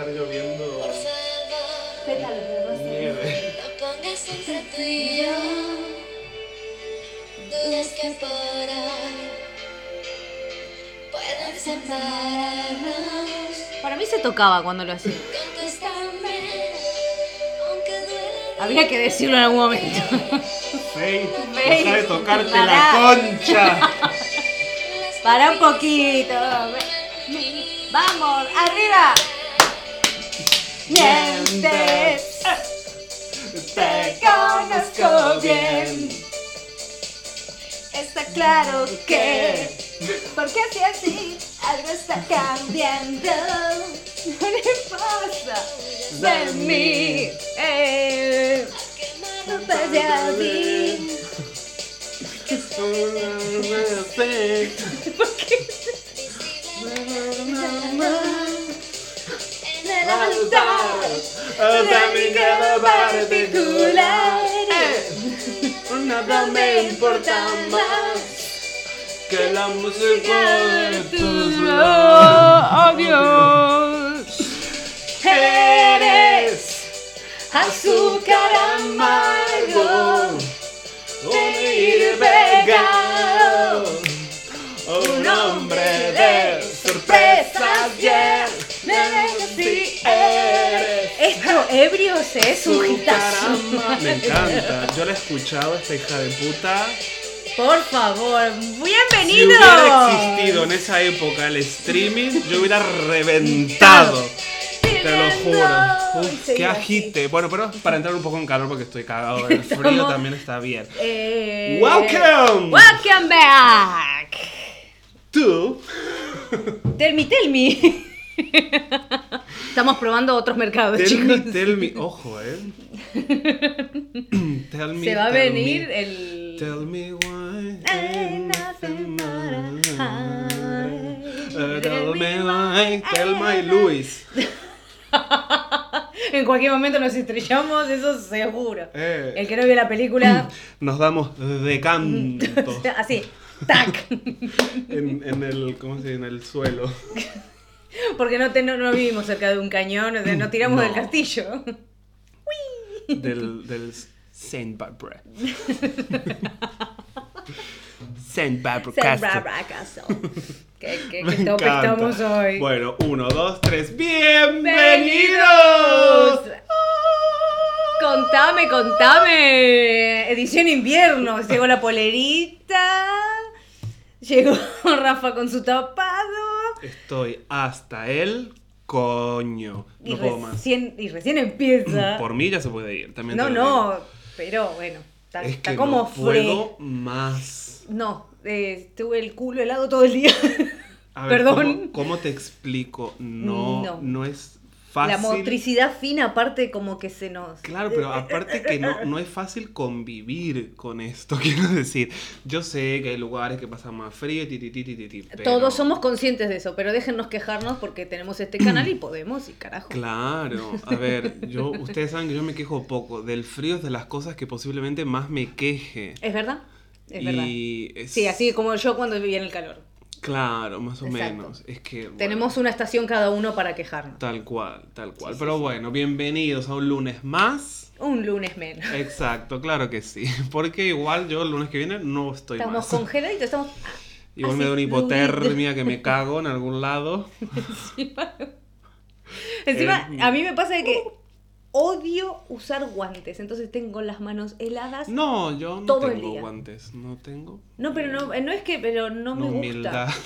estar lloviendo Pétalos de rosa. nieve. No pongas entre tú y yo dudas que por hoy pueden separarnos. Para mí se tocaba cuando lo hacía. Había que decirlo en algún momento. Faith, Faith, deja de tocarte pará. la concha. Para un poquito. Vamos, arriba. Mientes. Te conozco bien. Está claro que. Porque si así algo está cambiando. No le pasa de mí. Eh, no pasa a Dame cada particular. Nada me importa más que la música de tus labios. Eres azúcar amargo, un pegado, un hombre de sorpresas, yeah. Sí Esto, ebrios, es un hitazo. Me encanta, yo la he escuchado, esta hija de puta. Por favor, Si bienvenido. hubiera existido en esa época el streaming, yo hubiera reventado. Te lo juro. Uf, Sí, qué agite. Bueno, pero para entrar un poco en calor porque estoy cagado. El frío también está bien. Eh, Welcome. Welcome back. Tú. Tell me, tell me. Estamos probando otros mercados, Tell chicos. me, tell me. Ojo, eh. Tell me. Se va a venir me, el. Tell me why. Tell me why. Tell my Luis. En cualquier momento nos estrellamos, eso seguro. Eh. El que no vio la película, Nos damos de canto. así, tac. en, en el. ¿Cómo se dice? En el suelo. Porque no, te- no, no vivimos cerca de un cañón, o sea, nos tiramos No. del castillo. del, del Saint Barbara. Saint Barbara Castle. Barbara Castle. ¿Qué, qué, tope estamos hoy? Bueno, uno, dos, tres. ¡Bienvenidos! ¡Bienvenidos! Contame, contame. Edición invierno. Llegó la polerita. Llegó Rafa con su tapado. Estoy hasta el coño. Y No puedo más. y recién empieza. Por mí ya se puede ir. También no, no. Pero bueno. Está. Es que como no fre- puedo más. No, eh, tuve el culo helado todo el día. A ver, Perdón. ¿cómo, cómo te explico? No, No. no, es fácil. La motricidad fina, aparte, como que se nos. Claro, pero aparte que no, no es fácil convivir con esto, quiero decir. Yo sé que hay lugares que pasan más frío, ti, ti, ti, ti, ti, ti, pero- Todos somos conscientes de eso, pero déjennos quejarnos porque tenemos este canal y podemos, y carajo. Claro, a ver, yo, ustedes saben que yo me quejo poco. Del frío es de las cosas que posiblemente más me queje. ¿Es verdad? Es verdad. y es- Sí, así como yo cuando vivía en el calor. Claro, más o Exacto. menos. Es que. bueno, Tenemos una estación cada uno para quejarnos. Tal cual, tal cual. Sí, Pero sí. bueno, bienvenidos a un lunes más. Un lunes menos. Exacto, claro que sí. Porque igual yo el lunes que viene no estoy Estamos más. congeladitos, estamos. Igual me da una hipotermia que me cago en algún lado. Encima, encima, Eh, a mí me pasa de que odio usar guantes, entonces tengo las manos heladas. No, No, yo no Todo el tengo día. guantes. No tengo. pero no, no es que, pero no me No, gusta.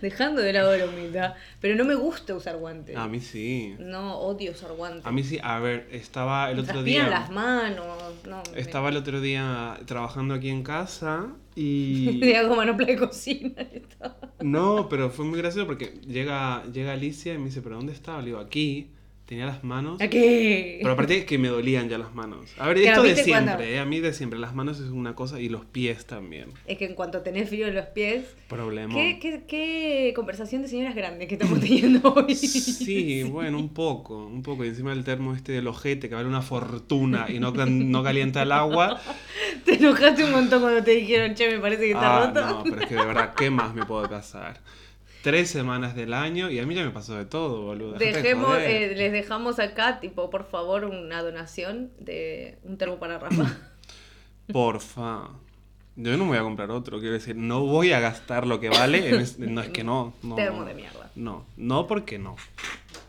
Dejando de lado la humildad, pero no me gusta usar guantes. A mí sí. No, odio usar guantes. A mí sí. A ver, estaba el Me otro día. las manos. No, me- Estaba el otro día trabajando aquí en casa y. Me hago manopla de cocina. y No, pero fue muy gracioso porque llega, llega Alicia y me dice, ¿pero dónde estaba? Le digo, aquí. Tenía las manos. Aquí. Pero aparte es que me dolían ya las manos. A ver, esto de ¿viste siempre, ¿eh? A mí de siempre. Las manos es una cosa y los pies también. Es que en cuanto tenés frío en los pies. Problema. ¿Qué, qué, qué conversación de señoras grandes que estamos teniendo hoy? Sí, bueno, un poco, un poco. Y encima el termo este del ojete que vale una fortuna y no, no calienta el agua. Te enojaste un montón cuando te dijeron, che, me parece que está Ah, roto. no, pero es que de verdad, ¿qué más me puede pasar? Tres semanas del año y a mí ya me pasó de todo, boludo. de Dejemos, joder. eh, les dejamos acá, tipo, por favor, una donación de un termo para Rafa. Porfa. Yo no me voy a comprar otro, quiero decir, no voy a gastar lo que vale. en es- no, es que no. no Termo de mierda. No, no porque no.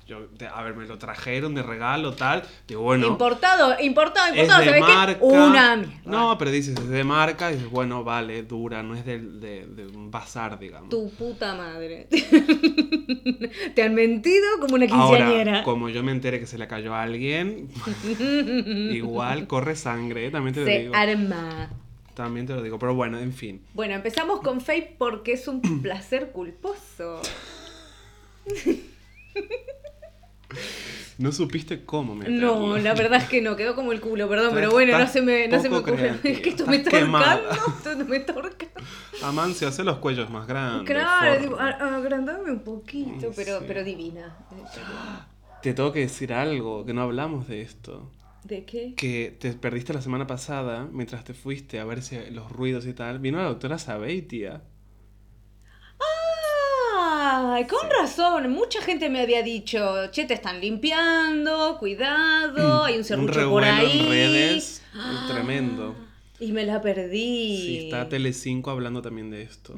Yo, de- a ver, me lo trajeron de regalo, tal. Digo, bueno. importado, importado, es importado, de ¿sabes marca. qué? Una mierda. No, pero dices, es de marca, y dices, bueno, vale, dura, no es del- de, de un bazar, digamos. Tu puta madre. Te han mentido como una Ahora, quinceañera. como yo me enteré que se le cayó a alguien, igual corre sangre, ¿eh? también te lo Se digo. arma. También te lo digo, pero bueno, en fin. Bueno, empezamos con Faye porque es un placer culposo. No supiste cómo meterlo. No, la verdad es que no, quedó como el culo, perdón, pero bueno, no se me, no se me ocurre. Es que esto me está ahorcando, esto me está ahorcando. Amancio, hace los cuellos más grandes. Claro, digo, agrandame un poquito, pero, pero divina. Te tengo que decir algo, que no hablamos de esto. ¿De qué? Que te perdiste la semana pasada, mientras te fuiste a ver si los ruidos y tal. Vino la doctora Sabey, tía. Ay, con razón, mucha gente me había dicho, che, te están limpiando, cuidado, hay un serrucho por ahí. en redes Ah, tremendo. Y me la perdí. Sí, está Telecinco hablando también de esto.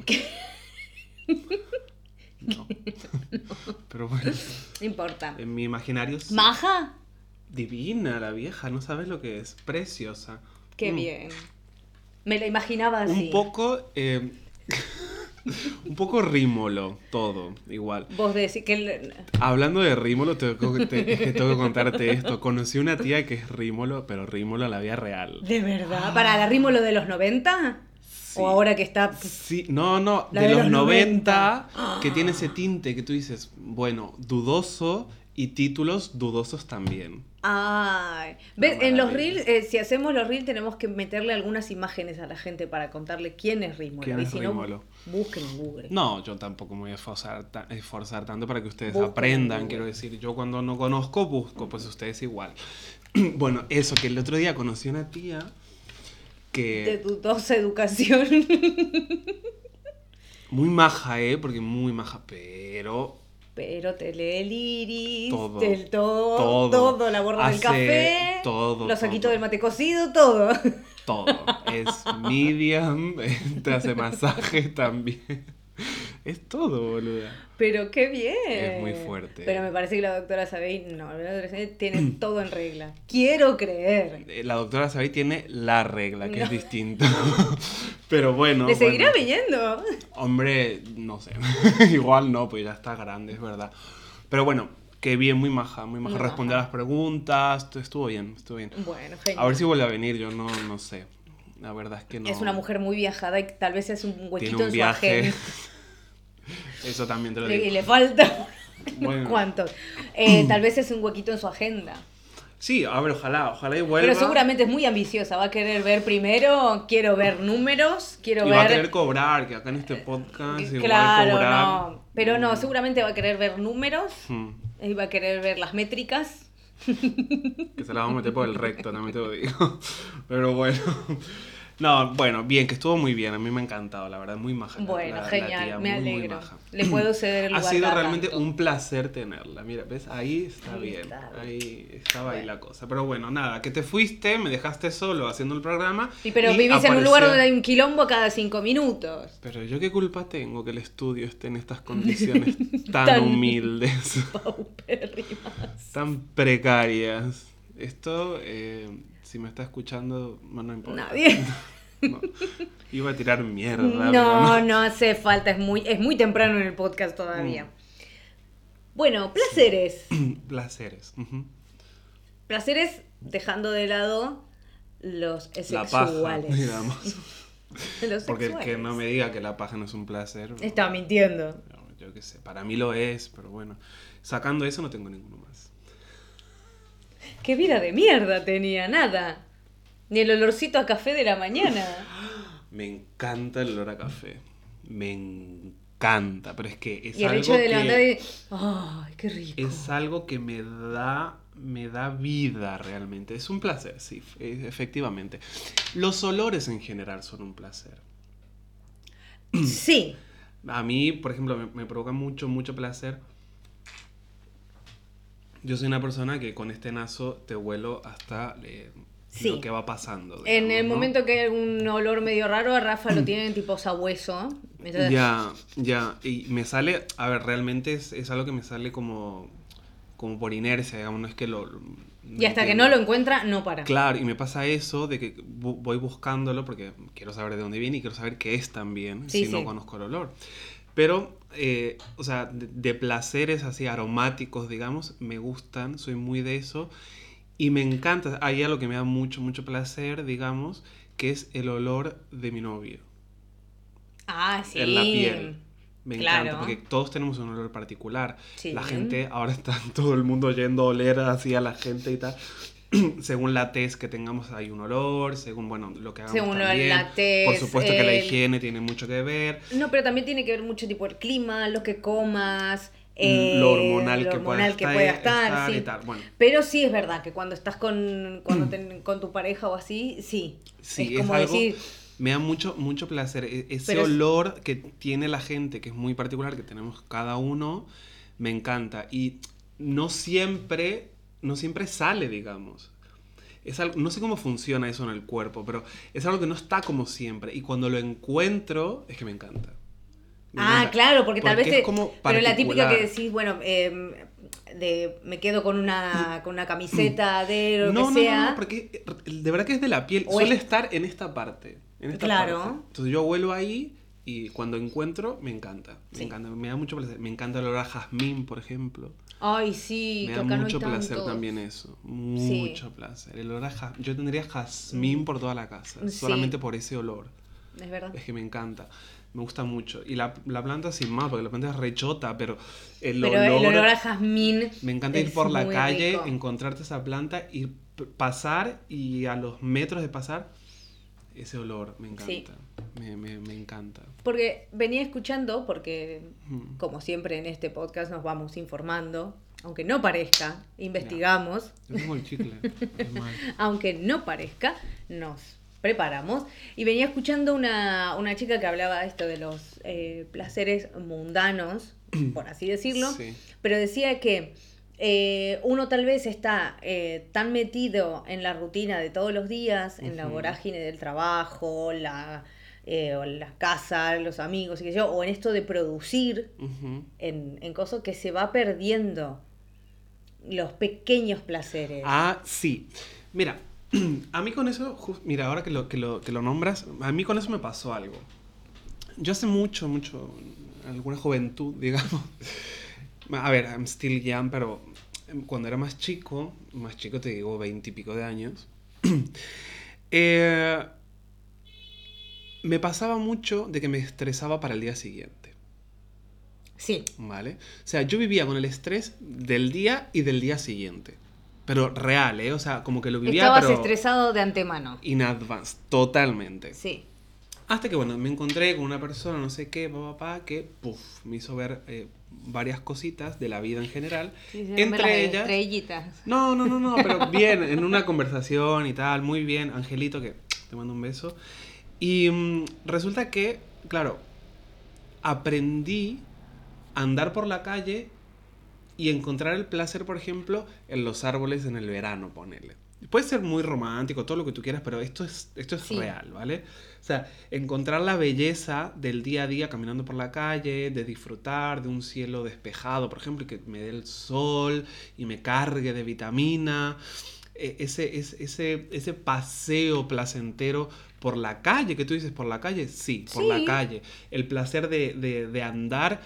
No. Pero bueno, No importa. en mi imaginario sí. ¿Maja? divina la vieja, no sabes lo que es, preciosa. Qué Mm. bien. Me la imaginaba así. Un poco eh, un poco rímolo todo, igual. Vos decís que... el- Hablando de rímolo, tengo que, te- que tengo que contarte esto. Conocí una tía que es rímolo, pero rímolo a la vida real. ¿De verdad? ¿Para la ritmo lo de los 90? Sí. ¿O ahora que está... Sí, no, no, de los los 90, que tiene ese tinte que tú dices, bueno, dudoso y títulos dudosos también. Ay, ¿ves? En los reels, eh, si hacemos los reels, tenemos que meterle algunas imágenes a la gente para contarle quién es Rímolo. ¿Quién y es si no, busquen en Google. No, yo tampoco me voy a esforzar, ta- esforzar tanto para que ustedes Busquen, aprendan, quiero decir. Yo cuando no conozco, busco, pues ustedes igual. bueno, eso, que el otro día conocí a una tía De que... dudosa educación. Muy maja, ¿eh? Porque muy maja, pero... Pero te lee el iris, Todo, del todo, todo. todo, la borra del café, todo, los saquitos del mate cocido, todo. Todo. Es medium, te hace masaje también. Es todo, boluda. Pero qué bien. Es muy fuerte. Pero me parece que la doctora Sabey, no, la doctora Sabey tiene todo en regla. Quiero creer. Eh, La doctora Sabay tiene la regla, que No. es distinto. Pero bueno. ¿Le seguirá bueno. viniendo? Hombre, no sé. Igual no, pues ya está grande, es verdad. Pero bueno, que bien, muy maja, muy maja. Muy Respondió a las preguntas, tu- estuvo bien, estuvo bien. Bueno, genial. A ver si vuelve a venir, yo no, no sé. La verdad es que no. Es una mujer muy viajada y tal vez es un huequito un en su viaje. agenda. Eso también te lo digo. y le falta Bueno. cuántos. Eh, tal vez es un huequito en su agenda. Sí, a ver, ojalá, ojalá y vuelva. Pero seguramente es muy ambiciosa. Va a querer ver primero, quiero ver números, quiero Y ver. va a querer cobrar, que acá en este podcast igual claro, cobrar. no. Pero no, Mm. seguramente va a querer ver números. Hmm. Y va a querer ver las métricas. Que se la vamos a meter por el recto, también te lo digo. Pero bueno. No, bueno, bien, que estuvo muy bien. A mí me ha encantado, la verdad, muy maja. Bueno, la- la genial, tía, me muy, muy alegro. maja. Le puedo ceder el Ha lugar sido cada realmente tanto. un placer tenerla. Mira, ¿ves? Ahí está Ahí bien. está. Ahí estaba ahí la cosa. Pero bueno, nada, que te fuiste, me dejaste solo haciendo el programa. Sí, pero y vivís en un lugar donde hay un quilombo cada cinco minutos. Pero yo qué culpa tengo que el estudio esté en estas condiciones tan, Tan- humildes, tan precarias. Esto, eh, si me está escuchando, no, importa. Nadie. No. Iba a tirar mierda. No, no hace falta, es muy, es muy temprano en el podcast todavía. Mm. Bueno, placeres. Placeres. Placeres dejando de lado los La paja, sexuales. digamos. Los Porque el que sexuales. no me diga que la paja no es un placer. Estaba mintiendo. Yo qué sé, para mí lo es, pero bueno. Sacando eso no tengo ninguno más. Qué vida de mierda tenía, nada. Ni el olorcito a café de la mañana. Me encanta el olor a café. Me encanta, pero es que es y el algo hecho de que. ¡Ay, qué rico! es algo que me da me da vida realmente. Es un placer, sí, e- efectivamente. Los olores en general son un placer. Sí, A mí, por ejemplo, me, me provoca mucho, mucho placer. Yo soy una persona que con este nazo te huelo hasta eh, Sí. lo que va pasando. En el ¿no? momento que hay un olor medio raro, a Rafa lo tienen tipo sabueso. Entonces, Ya, ya. Y me sale, a ver, realmente es, es algo que me sale como, como por inercia, digamos, no es que lo... Y hasta que no lo encuentra, no para. Claro, y me pasa eso de que bu- voy buscándolo porque quiero saber de dónde viene y quiero saber qué es también, Sí, si no conozco el olor. Pero, eh, o sea, de, de placeres así aromáticos, digamos, me gustan, soy muy de eso. Y me encanta, hay algo que me da mucho, mucho placer, digamos, que es el olor de mi novio Ah, sí. en la piel. Me Claro. encanta, porque todos tenemos un olor particular. Sí. La gente, ahora está todo el mundo yendo a oler así a la gente y tal. según la tez que tengamos hay un olor, según, bueno, lo que hagamos Según la también. tez, Por supuesto que la higiene tiene mucho que ver. No, pero también tiene que ver mucho tipo el clima, lo que comas, eh, lo hormonal, lo que, hormonal pueda que pueda estar, estar, sí. y tal. Bueno, Pero sí es verdad que cuando estás con, cuando ten- con tu pareja o así, sí. sí, es es, como algo... decir, Me da mucho, mucho placer. E- Ese Pero olor que tiene la gente, que es muy particular, que tenemos cada uno, me encanta. Y no siempre, no siempre sale, digamos. Es algo, no sé cómo funciona eso en el cuerpo, pero es algo que no está como siempre. Y cuando lo encuentro, es que me encanta. Me ah, encanta. claro, porque tal vez es te- como pero la típica que decís, bueno, eh, de me quedo con una con una camiseta de lo Mm. No, que no, sea. no, no, porque de verdad que es de la piel. O Suele es- estar en esta parte. En esta Claro. parte. Entonces yo vuelvo ahí y cuando encuentro, me encanta. Me Sí. encanta. Me da mucho placer. Me encanta el olor a jazmín, por ejemplo. Ay, sí, me da mucho placer tantos. también eso. Mucho placer. El olor a ja- Yo tendría jazmín por toda la casa. Sí. Solamente por ese olor. Es verdad. Es que me encanta. Me gusta mucho. Y la, la planta sin más, porque la planta es rechota, pero el Pero olor... el olor a jazmín. Me encanta ir por la calle, rico. encontrarte esa planta y p- pasar y a los metros de pasar, ese olor me encanta. Sí. Me, me- me encanta. Porque venía escuchando, porque Mm. como siempre en este podcast nos vamos informando, aunque no parezca, investigamos, Es como el chicle. es aunque no parezca, nos preparamos. Y venía escuchando una, una chica que hablaba de esto de los eh, placeres mundanos, por así decirlo, Sí. pero decía que eh, uno tal vez está eh, tan metido en la rutina de todos los días, en la Ujú. vorágine del trabajo, la, eh, o la casa, los amigos, y qué sé yo, o en esto de producir Ujú. en, en cosas que se va perdiendo los pequeños placeres. Ah, sí. Mira, a mí con eso, mira, ahora que lo, que, lo, que lo nombras, a mí con eso me pasó algo. Yo hace mucho, mucho, alguna juventud, digamos. A ver, I'm still young, pero em, cuando era más chico, más chico te digo, veintipico de años, eh, me pasaba mucho de que me estresaba para el día siguiente. Sí, ¿Vale? O sea, yo vivía con el estrés del día y del día siguiente. Pero real, ¿eh? O sea, como que lo vivía, estabas pero estresado de antemano. in advance, totalmente. Sí. Hasta que, bueno, me encontré con una persona, no sé qué, papá, papá, que, puff, me hizo ver eh, varias cositas de la vida en general. Sí, las Entre ellas... estrellitas. No, no, no, no, pero bien, en una conversación y tal, muy bien. Angelito, que te mando un beso. Y mm, resulta que, claro, aprendí a andar por la calle y encontrar el placer, por ejemplo, en los árboles en el verano, ponele. Puede ser muy romántico, todo lo que tú quieras, pero esto es, esto es Sí. real, ¿vale? O sea, encontrar la belleza del día a día caminando por la calle, de disfrutar de un cielo despejado, por ejemplo, y que me dé el sol y me cargue de vitamina. E- Ese, ese, ese, ese paseo placentero por la calle, que tú dices, por la calle, sí, por Sí. la calle. El placer de, de- de andar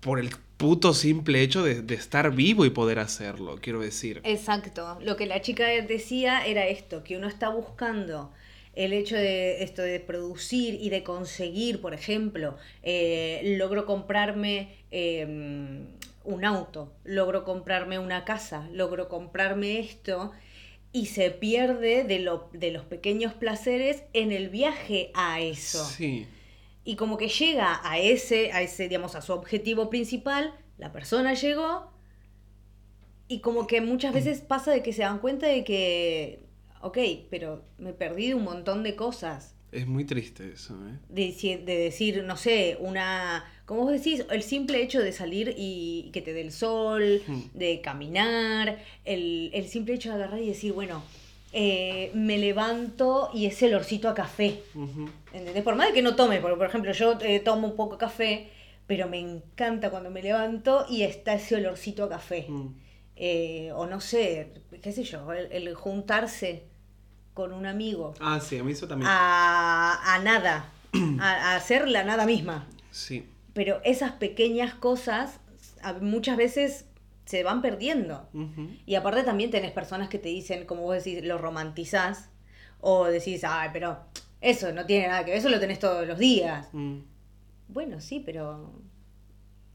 por el puto simple hecho de, de estar vivo y poder hacerlo, quiero decir. Exacto. Lo que la chica decía era esto, que uno está buscando el hecho de esto de producir y de conseguir, por ejemplo, eh, logro comprarme eh, un auto, logro comprarme una casa, logro comprarme esto y se pierde de, lo, de los pequeños placeres en el viaje a eso. Sí. Y como que llega a ese, a ese, digamos, a su objetivo principal, la persona llegó y como que muchas veces pasa de que se dan cuenta de que, ok, pero me perdí de un montón de cosas. Es muy triste eso, ¿eh? De, deci- de decir, no sé, una... Como vos decís, el simple hecho de salir y que te dé el sol, Hmm. de caminar, el, el simple hecho de agarrar y decir, bueno, eh, me levanto y ese olorcito a café. ¿Entendés? Por más de que no tome, porque por ejemplo yo eh, tomo un poco de café, pero me encanta cuando me levanto y está ese olorcito a café. Mm. Eh, o no sé, qué sé yo, el, el juntarse con un amigo Ah, sí, a mí eso también. a, a nada, a, a hacer la nada misma. Sí. Pero esas pequeñas cosas muchas veces se van perdiendo. Y aparte también tenés personas que te dicen, como vos decís, lo romantizás o decís, ay, pero eso no tiene nada que ver, eso lo tenés todos los días. Mm. Bueno, sí, pero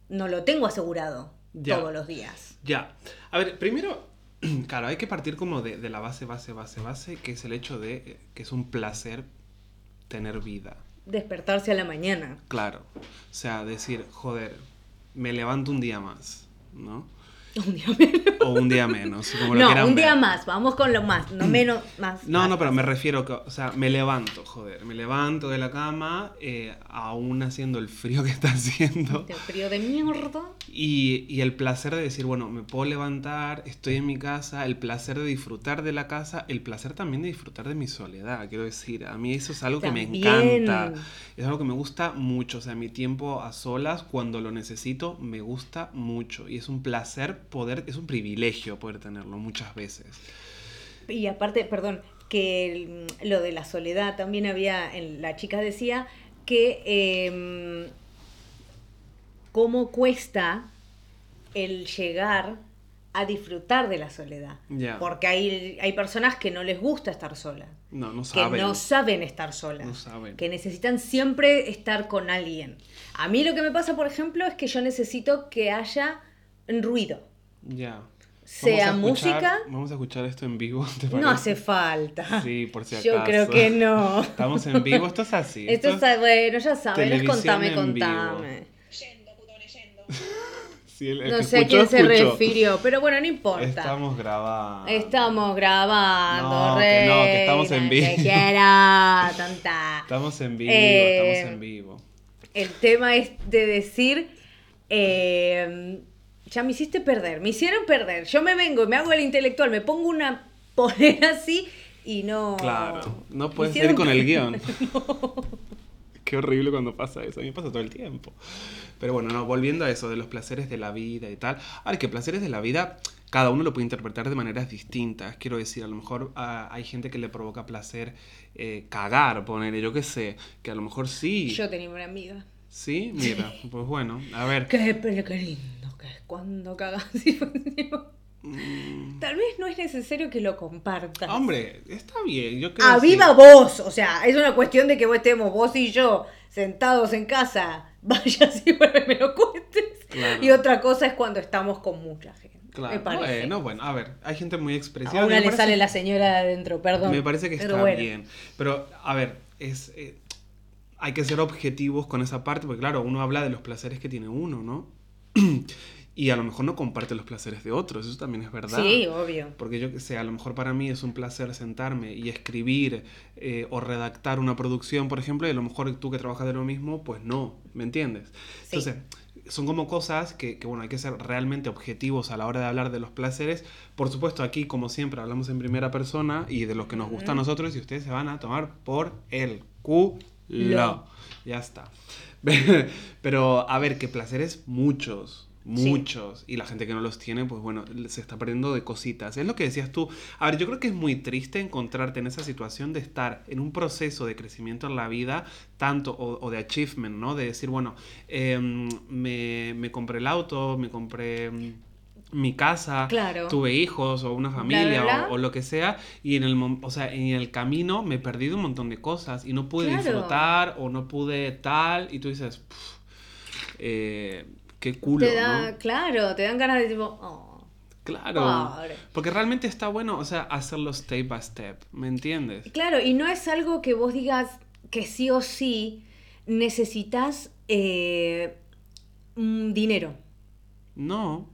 no lo tengo asegurado Ya. todos los días. Ya. A ver, primero, claro, hay que partir como de, de la base, base, base, base, que es el hecho de eh, que es un placer tener vida. Despertarse a la mañana. Claro. O sea, decir, joder, me levanto un día más, ¿no? Un día menos. O un día menos, como No, un día ver. más, vamos con lo más, no menos, más. No, más, no, pero me refiero que, o sea, me levanto, joder, me levanto de la cama, eh, aún haciendo el frío que está haciendo. Este frío de mierda. Y, y el placer de decir, bueno, me puedo levantar, estoy en mi casa, el placer de disfrutar de la casa, el placer también de disfrutar de mi soledad, quiero decir, a mí eso es algo que me encanta, es algo que me gusta mucho, o sea, mi tiempo a solas, cuando lo necesito, me gusta mucho y es un placer poder, es un privilegio poder tenerlo muchas veces. Y aparte, perdón, que el- lo de la soledad también había, en, la chica decía que em, cómo cuesta el llegar a disfrutar de la soledad. Porque hay, hay personas que no les gusta estar solas, No, no que saben. no saben estar solas, No saben. que necesitan siempre estar con alguien. A mí lo que me pasa, por ejemplo, es que yo necesito que haya ruido. Ya. Sea Vamos a escuchar- música. Vamos a escuchar esto en vivo, ¿te No hace falta. Sí, por si Yo acaso. creo que no. Estamos en vivo, esto es así. Esto esto está bueno, ya sabes, contame, contame. Sí, el- el No que sé a quién se escuchó. refirió, pero bueno, no importa. Estamos grabando. Estamos grabando, No, que no, que estamos en vivo. Te quiero, tonta. Estamos en vivo, Eh, estamos en vivo. El tema es de decir, eh, ya me hiciste perder, me hicieron perder. Yo me vengo, me hago el intelectual, me pongo una polera así y no... Claro, no puedes ir con el guion. Qué horrible cuando pasa eso, a mí me pasa todo el tiempo. Pero bueno, no, volviendo a eso de los placeres de la vida y tal. Ahora, que placeres de la vida, cada uno lo puede interpretar de maneras distintas. Quiero decir, a lo mejor ah, hay gente que le provoca placer eh, cagar, poner, yo qué sé, que a lo mejor sí. Yo tenía una amiga. Sí, mira, pues bueno, a ver. Qué, lindo que es cuando cagas. Mm, Tal vez no es necesario que lo compartas. hombre, está bien, yo creo ¡A que viva vos! O sea, es una cuestión de que vos estemos vos y yo sentados en casa. Vayas y vuelve, me lo cuentes. Claro. Y otra cosa es cuando estamos con mucha gente. Claro, bueno, bueno, a ver, hay gente muy expresiva. a una me le parece- sale la señora de adentro, perdón. Me parece que Pero está bueno. bien. Pero, a ver, es, eh, hay que ser objetivos con esa parte, porque claro, uno habla de los placeres que tiene uno, ¿no? y a lo mejor no comparte los placeres de otros, eso también es verdad. Sí, obvio. Porque yo que sé, a lo mejor para mí es un placer sentarme y escribir eh, o redactar una producción, por ejemplo, y a lo mejor tú que trabajas de lo mismo, pues no, ¿me entiendes? Sí. Entonces, son como cosas que, que, bueno, hay que ser realmente objetivos a la hora de hablar de los placeres. Por supuesto, aquí, como siempre, hablamos en primera persona y de los que nos gusta a nosotros y ustedes se van a tomar por el culo. Lo. Ya está. Pero, a ver, que placeres muchos, muchos. Y la gente que no los tiene, pues bueno, se está perdiendo de cositas. Es lo que decías tú. A ver, yo creo que es muy triste encontrarte en esa situación de estar en un proceso de crecimiento en la vida, tanto, o, o de achievement, ¿no? De decir, bueno, em, me, me compré el auto, me compré... mi casa, Claro. tuve hijos o una familia bla. O, o lo que sea y en el o sea, en el camino me he perdido un montón de cosas y no pude Claro. disfrutar o no pude tal y tú dices "Puf, eh, qué culo Te da, ¿no? claro, te dan ganas de tipo, oh, claro pobre. porque realmente está bueno o sea hacerlo step by step ¿me entiendes? Claro, y no es algo que vos digas que sí o sí necesitas eh, dinero. no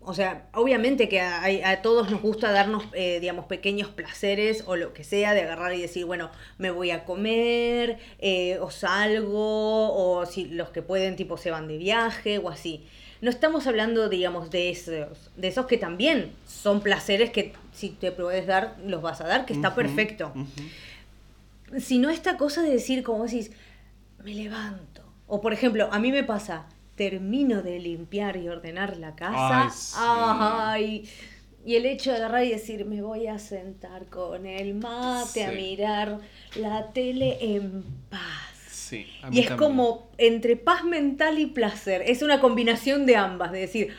O sea, obviamente que a, a todos nos gusta darnos, eh, digamos, pequeños placeres o lo que sea, de agarrar y decir, bueno, me voy a comer, eh, o salgo, o si los que pueden, tipo, se van de viaje o así. No estamos hablando, digamos, de esos, de esos que también son placeres que si te puedes dar, los vas a dar, que está perfecto. Sino esta cosa de decir, como decís, me levanto. O por ejemplo, a mí me pasa, termino de limpiar y ordenar la casa. Ay, sí. Ay, y el hecho de agarrar y decir, me voy a sentar con el mate a mirar la tele en paz. Sí, a Y es también. como entre paz mental y placer. Es una combinación de ambas, de decir,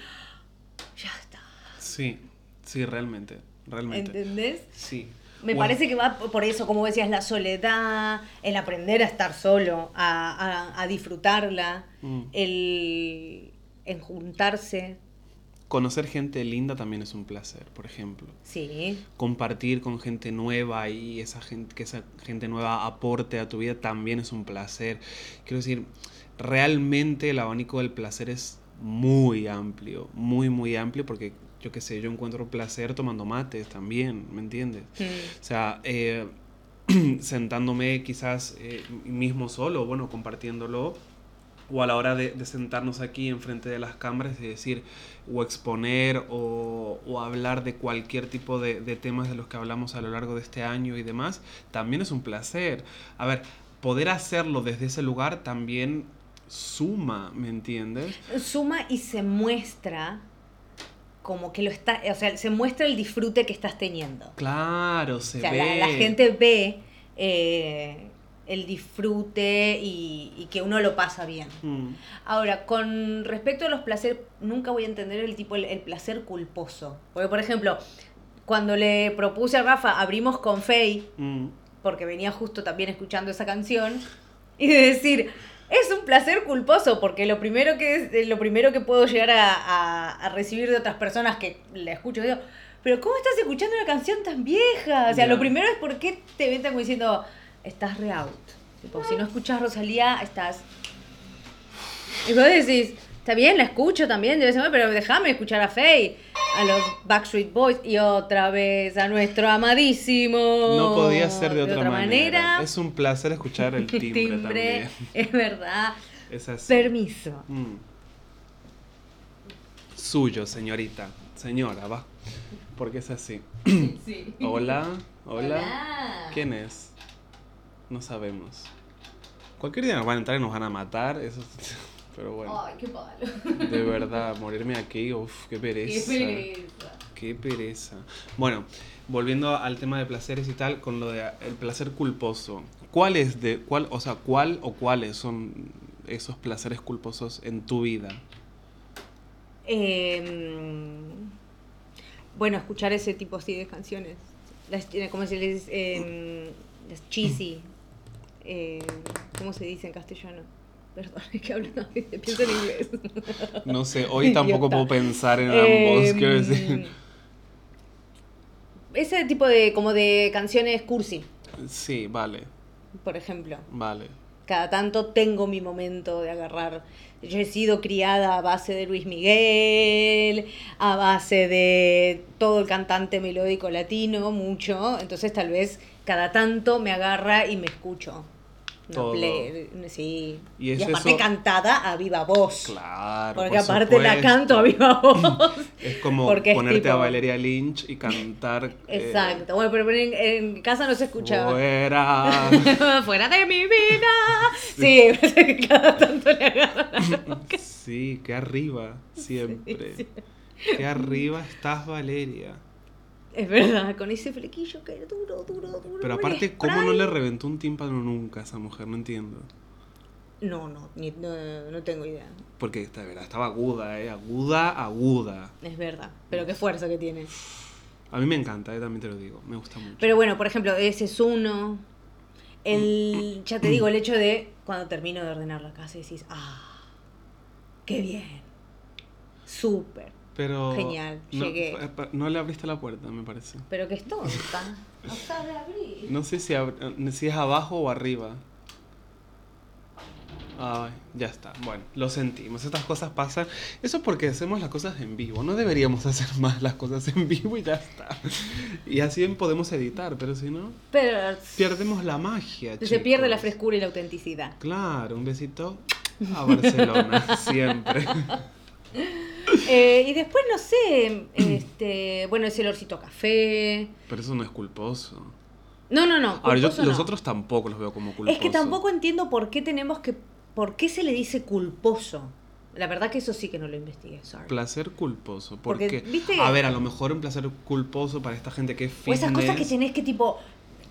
ya está. Sí, sí, realmente, realmente. ¿Entendés? Sí. Me Bueno, parece que va por eso, como decías, la soledad, el aprender a estar solo, a, a- a disfrutarla, Mm. el en juntarse. Conocer gente linda también es un placer, por ejemplo. Sí, Compartir con gente nueva y esa gente, que esa gente nueva aporte a tu vida también es un placer. Quiero decir, realmente el abanico del placer es muy amplio, muy, muy amplio, porque yo qué sé, yo encuentro placer tomando mates también, ¿me entiendes? O sea, eh, sentándome quizás eh, mismo solo, bueno, compartiéndolo, o a la hora de, de sentarnos aquí enfrente de las cámaras y decir, o exponer, o, o hablar de cualquier tipo de, de temas de los que hablamos a lo largo de este año y demás, también es un placer. A ver, poder hacerlo desde ese lugar también suma, ¿me entiendes? suma y se muestra como que lo está, o sea, se muestra el disfrute que estás teniendo. Claro, se O sea, ve. la, la gente ve eh, el disfrute y, y que uno lo pasa bien. Mm, Ahora, con respecto a los placeres, nunca voy a entender el tipo, el, el placer culposo. Porque, por ejemplo, cuando le propuse a Rafa, abrimos con Faye, mm. porque venía justo también escuchando esa canción, y de decir, es un placer culposo, porque lo primero que, es, eh, lo primero que puedo llegar a, a- a recibir de otras personas que la escucho, digo, pero ¿cómo estás escuchando una canción tan vieja? O sea, lo primero es por qué te ven como diciendo, estás re out. Tipo, si no escuchas Rosalía, estás... Y vos decís, está bien, la escucho también, debe ser, pero déjame escuchar a Faye, a los Backstreet Boys y otra vez a nuestro amadísimo. No podía ser de otra, manera. Es un placer escuchar el timbre, timbre, también. es verdad. Es así. Permiso. Mm. Suyo, señorita. Señora, va. Porque es así. Sí. Hola, hola. Hola. ¿Quién es? No sabemos. Cualquier día nos van a entrar y nos van a matar. Eso es- Pero bueno, Ay, qué palo. de verdad, morirme aquí, uff, qué Qué pereza. pereza. Qué pereza. Bueno, volviendo al tema de placeres y tal, con lo de el placer culposo. ¿Cuál es de cuál, o sea, cuál o cuáles son esos placeres culposos en tu vida? Em, bueno, escuchar ese tipo así de canciones. Las, eh, ¿Cómo se les dice? Em, las cheesy. Eh, ¿Cómo se dice en castellano? Perdón, es que hablo pienso en inglés. No sé, hoy tampoco Idiota. puedo pensar en ambos, Em, quiero decir. Ese tipo de como de canciones cursi, Sí, vale, por ejemplo. vale. Cada tanto tengo mi momento de agarrar. Yo he sido criada a base de Luis Miguel, a base de todo el cantante melódico latino, mucho. Entonces tal vez cada tanto me agarra y me escucho. Todo. play- sí. Y aparte eso- cantada a viva voz. Claro. porque por aparte la canto a viva voz. Es como Porque es ponerte a Valeria Lynch y cantar. eh, Exacto. Bueno, pero en, en casa no se escuchaba. Fuera. Fuera de mi vida. Sí, que cada tanto le agarra la boca. Sí, que arriba, siempre. Que arriba estás, Valeria. Es verdad, con ese flequillo que era duro, duro, duro. Pero aparte, ¿cómo no le reventó un tímpano nunca a esa mujer? No entiendo. No, no, ni- no, no tengo idea. Porque esta verdad estaba aguda, ¿eh? Aguda, aguda. Es verdad. Pero qué fuerza que tiene. A mí me encanta, ¿eh? También te lo digo. Me gusta mucho. Pero bueno, por ejemplo, ese es uno. El, ya te digo, el hecho de cuando termino de ordenar la casa y decís, ah, qué bien. Súper. Pero. Genial, no, llegué. No le abriste la puerta, me parece. Pero que es tonta. No sabe abrir. No sé si, ab- si es abajo o arriba. Ay, ya está. Bueno, lo sentimos. Estas cosas pasan. Eso es porque hacemos las cosas en vivo. No deberíamos hacer más las cosas en vivo y ya está. Y así podemos editar, pero si no, Pero perdemos la magia. se pierde la frescura y la autenticidad. Claro, un besito a Barcelona, siempre. Eh, y después, no sé, este, bueno, ese olorcito a café. Pero eso no es culposo. No, no, no. Ahora, yo los otros tampoco los veo como culposos. Es que tampoco entiendo por qué tenemos que. ¿Por qué se le dice culposo? La verdad que eso sí que no lo investigué, sorry. Placer culposo. Porque, Porque, ¿viste? a ver, a lo mejor un placer culposo para esta gente que es O fitness. esas cosas que tenés que tipo,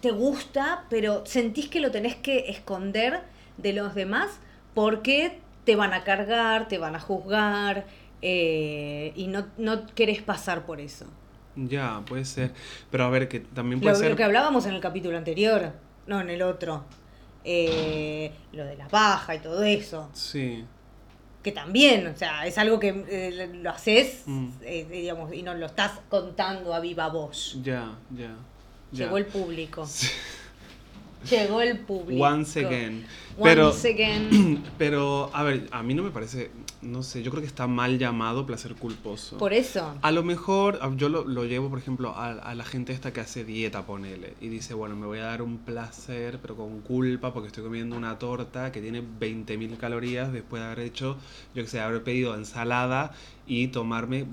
te gusta, pero sentís que lo tenés que esconder de los demás porque te van a cargar, te van a juzgar eh, y no, no querés pasar por eso. Ya, puede ser. Pero a ver, que también Lo, puede lo ser. que hablábamos en el capítulo anterior, no en el otro. Eh, lo de la baja y todo eso. Sí. Que también, o sea, es algo que eh, lo haces, Mm. eh, digamos, y no lo estás contando a viva voz. Ya, ya. ya. Llegó el público. Llegó el público. Once again. Pero, Once again. pero, a ver, a mí no me parece, no sé, yo creo que está mal llamado placer culposo. Por eso. A lo mejor, a- yo lo, lo llevo, por ejemplo, a, a la gente esta que hace dieta, ponele, y dice, bueno, me voy a dar un placer, pero con culpa, porque estoy comiendo una torta que tiene 20.000 calorías después de haber hecho, yo que sé, haber pedido ensalada y tomarme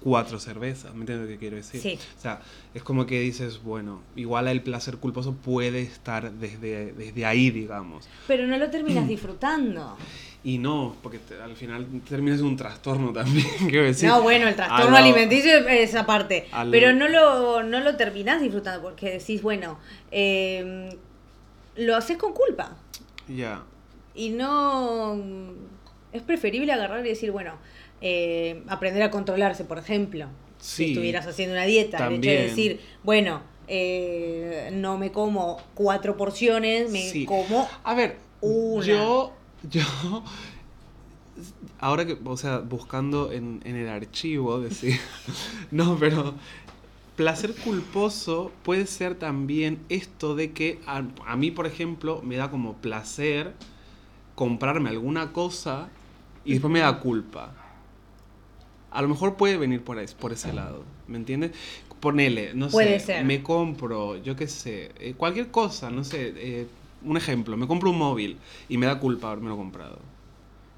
cuatro cervezas, ¿me entiendes lo que quiero decir? Sí. O sea, es como que dices, bueno, igual el placer culposo puede estar desde, desde ahí, digamos. Pero no lo terminas disfrutando. Y no, porque te- al final terminas un trastorno también, quiero decir. no, bueno, el trastorno lo- alimenticio es esa parte. al- Pero no lo, no lo terminás disfrutando porque decís, bueno, eh, lo haces con culpa. Ya. Y no. Es preferible agarrar y decir, bueno, eh, aprender a controlarse, por ejemplo. Sí. Si estuvieras haciendo una dieta, el hecho También. de decir, bueno, eh, no me como cuatro porciones, me Sí. como. A ver, Una. yo, yo, ahora que, o sea, buscando en, en el archivo, decir, no, pero placer culposo puede ser también esto de que a, a mí, por ejemplo, me da como placer comprarme alguna cosa y después me da culpa. A lo mejor puede venir por, ahí, por ese lado, ¿me entiendes? Ponele, no Puede sé, ser. me compro, yo qué sé, eh, cualquier cosa, no sé, eh, un ejemplo, me compro un móvil y me da culpa haberme lo comprado.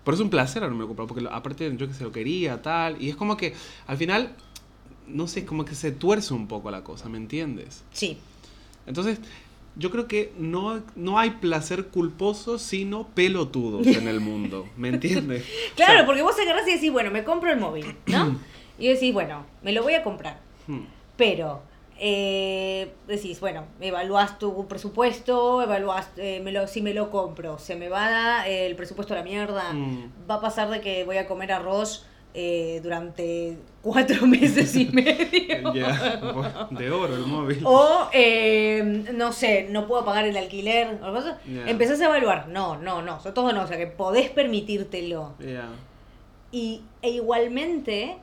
Pero es un placer haberme lo comprado, porque lo- aparte yo que sé, lo quería, tal, y es como que al final, no sé, como que se tuerce un poco la cosa, ¿me entiendes? Sí. Entonces, yo creo que no, no hay placer culposo, sino pelotudos en el mundo, ¿me entiendes? Claro, O sea, porque vos agarrás y decís, bueno, me compro el móvil, ¿no? y decís, bueno, me lo voy a comprar. hmm, Pero eh, decís, bueno, evaluás tu presupuesto, evaluás, eh, me lo, si me lo compro, se me va el presupuesto a la mierda, Mm. va a pasar de que voy a comer arroz eh, durante cuatro meses y medio. De oro el móvil. O, eh, no sé, no puedo pagar el alquiler. o. Ya. Empezás a evaluar. No, no, no, sobre todo no. O sea, que podés permitírtelo. Y, e igualmente,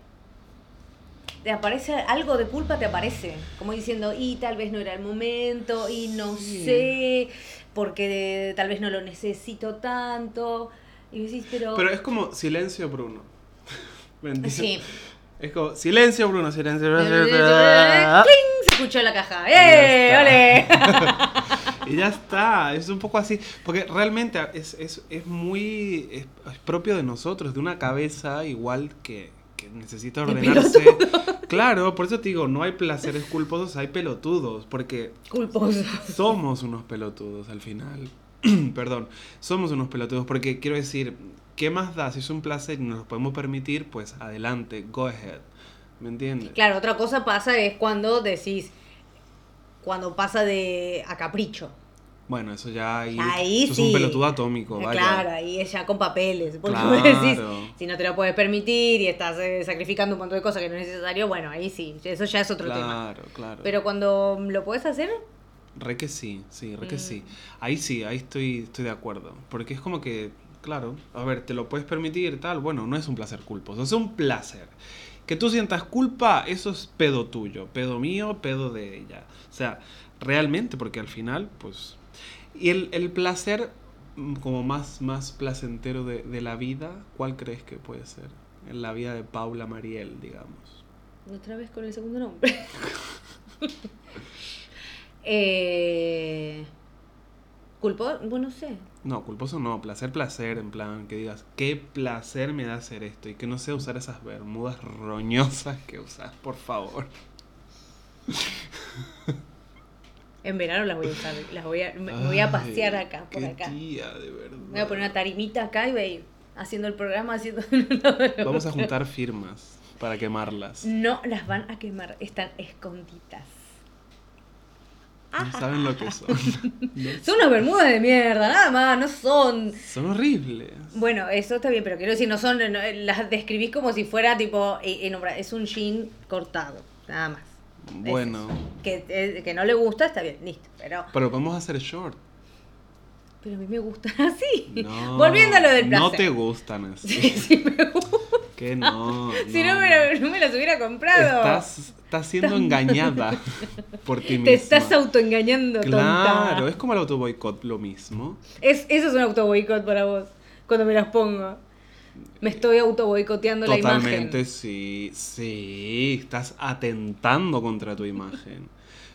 te aparece algo de culpa, te aparece. Como diciendo, y tal vez no era el momento, y no Sí. sé, porque tal vez no lo necesito tanto. Y decís, pero. Pero es como silencio Bruno. Sí. Es como silencio Bruno, silencio. Se escuchó la caja. ¡Eh! ¡Ole! Y ya está, es un poco así. Porque realmente es, es, es muy. Es, es propio de nosotros, de una cabeza igual que, que necesita De ordenarse. Claro, por eso te digo, no hay placeres culposos, hay pelotudos. Porque Culposo. somos unos pelotudos al final. Perdón, somos unos pelotudos. Porque quiero decir, ¿qué más da? Si es un placer y nos lo podemos permitir, pues adelante, go ahead. ¿Me entiendes? Claro, otra cosa pasa es cuando decís. Cuando pasa de a capricho. Bueno, eso ya ahí. Ahí eso es sí. un pelotudo atómico, vaya. Claro, ahí es ya con papeles. Porque Claro. decís, si no te lo puedes permitir y estás eh, sacrificando un montón de cosas que no es necesario, bueno, ahí sí, eso ya es otro tema. Claro, claro. Pero cuando lo puedes hacer, Re que sí, sí, re que Mm. sí. Ahí sí, ahí estoy, estoy de acuerdo. Porque es como que, claro, a ver, te lo puedes permitir, tal, bueno, no es un placer culposo, es un placer. Que tú sientas culpa, eso es pedo tuyo, pedo mío, pedo de ella. O sea, realmente, porque al final, pues... Y el, el placer mm, como más, más placentero de, de la vida, ¿cuál crees que puede ser? En la vida de Paula Mariel, digamos. Otra vez con el segundo nombre. eh, ¿Culpó? Bueno, no sé. No, culposo no, placer, placer, en plan, que digas, qué placer me da hacer esto y que no sea usar esas bermudas roñosas que usas, por favor. En verano las voy a usar. Las voy a, me, voy a pasear acá, por qué acá. tía, de verdad. Me voy a poner una tarimita acá y voy a ir haciendo el programa, haciendo... Vamos a juntar firmas para quemarlas. No las van a quemar, están escondidas. No saben lo que son. No, Son unas bermudas de mierda, nada más, no son... son horribles. Bueno, eso está bien, pero quiero decir, no son, no, las describís como si fuera tipo, obra- es un jean cortado, nada más. Es Bueno, eso. que, que no le gusta, está bien, listo, pero, pero podemos hacer short. pero a mí me gusta así. No, Volviendo a lo del placer. No te gustan así. Sí, sí me gusta. Que no. Si no, me, lo- no me las hubiera comprado. Estás, estás siendo engañada por ti misma. Te estás autoengañando, Claro, tonta. es como el autoboicot lo mismo. Es, eso es un autoboicot para vos, cuando me las pongo. Me estoy autoboicoteando la imagen. Totalmente, sí, sí. Estás atentando contra tu imagen.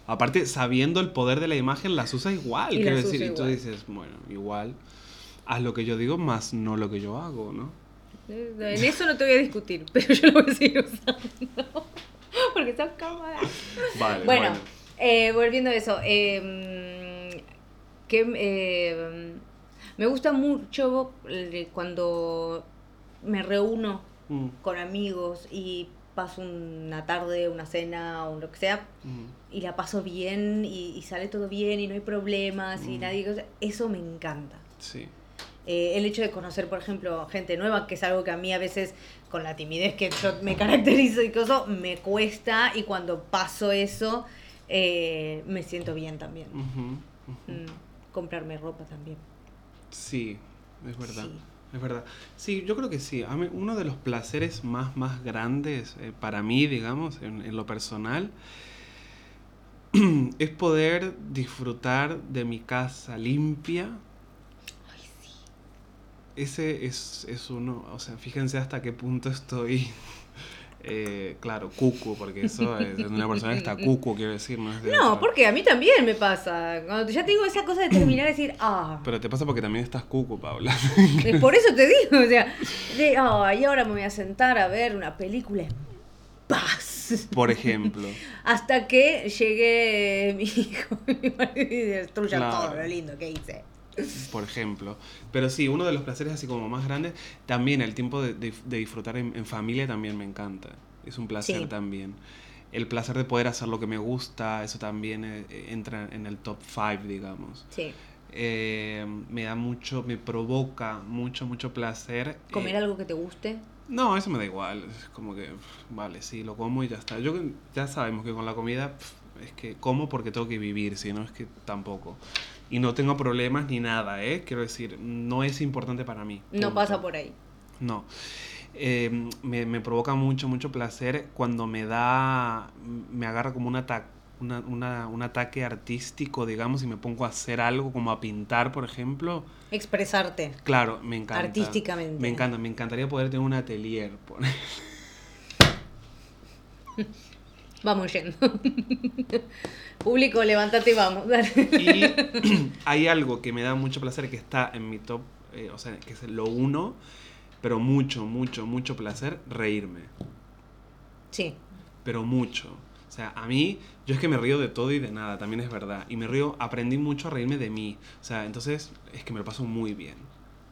Aparte, sabiendo el poder de la imagen, las usas igual. Y quiero decir, y tú dices, bueno, igual. Haz lo que yo digo, más no lo que yo hago, ¿no? En eso no te voy a discutir, pero yo lo voy a seguir usando. Porque son cómodas. Vale, Bueno, eh, volviendo a eso, eh, que eh, me gusta mucho cuando me reúno Mm, con amigos y paso una tarde, una cena o lo que sea mm. y la paso bien y, y sale todo bien y no hay problemas y Mm. nadie... Eso me encanta. Sí. Eh, el hecho de conocer, por ejemplo, gente nueva, que es algo que a mí a veces, con la timidez que yo me caracterizo y cosas, me cuesta y cuando paso eso, eh, me siento bien también. Mm, comprarme ropa también. Sí, es verdad. Sí. Es verdad. Sí, yo creo que sí. A mí, uno de los placeres más, más grandes eh, para mí, digamos, en, en lo personal, es poder disfrutar de mi casa limpia. Ese es, es uno, o sea, fíjense hasta qué punto estoy, eh, claro, cucu, porque eso es de una persona que está cucu, quiero decir, no es de No, otra. porque a mí también me pasa. Cuando ya te digo esa cosa de terminar y decir, ah, Pero te pasa porque también estás cucu, Paula. es por eso te digo, o sea, de, ah, y ahora me voy a sentar a ver una película en paz. Por ejemplo. Hasta que llegue mi hijo y destruya Claro. todo lo lindo que hice. Por ejemplo. Pero sí, uno de los placeres así como más grandes, también el tiempo de, de- de disfrutar en, en familia también me encanta. Es un placer Sí. también. El placer de poder hacer lo que me gusta, eso también eh, entra en el top 5, digamos. Sí. Eh, me da mucho, me provoca mucho, mucho placer. Comer eh, algo que te guste. No, eso me da igual. Es como que, pf, vale, sí, lo como y ya está. Yo ya sabemos que con la comida pf, es que como porque tengo que vivir, si no es que tampoco. Y no tengo problemas ni nada, ¿eh? Quiero decir, no es importante para mí. No pasa por ahí. No. Eh, me, me provoca mucho, mucho placer cuando me da, me agarra como un, ata- una- una- un ataque artístico, digamos, y me pongo a hacer algo como a pintar, por ejemplo. Expresarte. Claro, me encanta. Artísticamente. Me encanta, me encantaría poder tener un atelier. por- Vamos yendo. Público, levántate y vamos. dale. Y hay algo que me da mucho placer que está en mi top, eh, o sea, que es lo uno, pero mucho, mucho, mucho placer, reírme. Sí. Pero mucho. O sea, a mí, yo es que me río de todo y de nada, también es verdad. Y me río, aprendí mucho a reírme de mí. O sea, entonces es que me lo paso muy bien.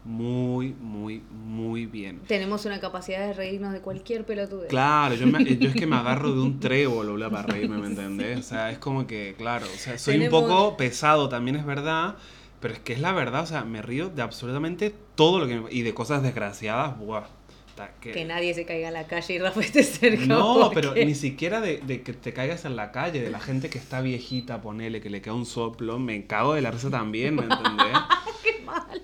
Muy, muy, muy bien. Tenemos una capacidad de reírnos de cualquier pelotudez. Claro, yo, me- yo es que me agarro de un trébol boludo, para reírme, ¿me entendés? O sea, es como que, claro, o sea, soy Tenemos- un poco pesado, también es verdad, pero es que es la verdad, o sea, me río de absolutamente todo lo que me- Y de cosas desgraciadas, buah. que- Que nadie se caiga a la calle y Rafa esté cerca. no, porque- pero ni siquiera de, de que te caigas en la calle, de la gente que está viejita, ponele, que le queda un soplo, me cago de la risa también, ¿me entendés?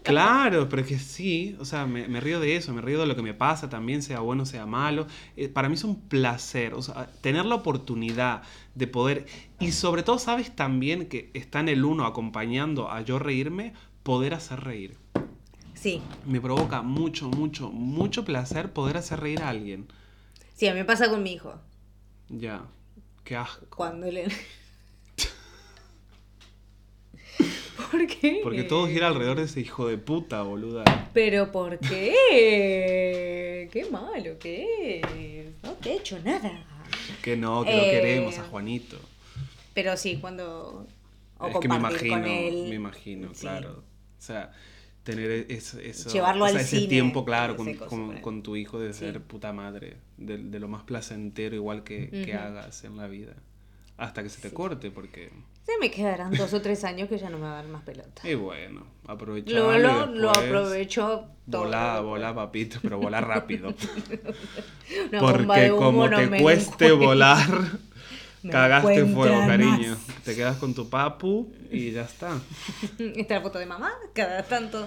Claro, pero es que sí, o sea, me, me río de eso, me río de lo que me pasa también, sea bueno, sea malo. Eh, para mí es un placer, o sea, tener la oportunidad de poder, y sobre todo, sabes también que está en el uno acompañando a yo reírme poder hacer reír. Sí, Me provoca mucho, mucho, mucho placer poder hacer reír a alguien. sí, a mí me pasa con mi hijo. Ya. Qué asco. Cuando le... ¿Por qué? Porque todo gira alrededor de ese hijo de puta, boluda. ¿Pero por qué? Qué malo que es. No te he hecho nada. Que no, que lo Eh, queremos a Juanito. Pero sí, cuando... O es que me imagino, me imagino, Sí. claro. O sea, tener e-, eso, Llevarlo o sea, al ese cine, tiempo, claro, con, tu hijo de Sí. ser puta madre, de, de lo más placentero igual que, hagas en la vida. Hasta que se te Sí. corte, porque... Se me quedarán dos o tres años que ya no me va a dar más pelota. Y bueno, aprovechar. Lo, lo, lo aprovecho todo. Volá, volá, papito, pero volá rápido. Una bomba Porque de humo como no te me cueste volar, Me cagaste fuego, más. cariño. Te quedas con tu papu y ya está. Está la foto de mamá, cada tanto.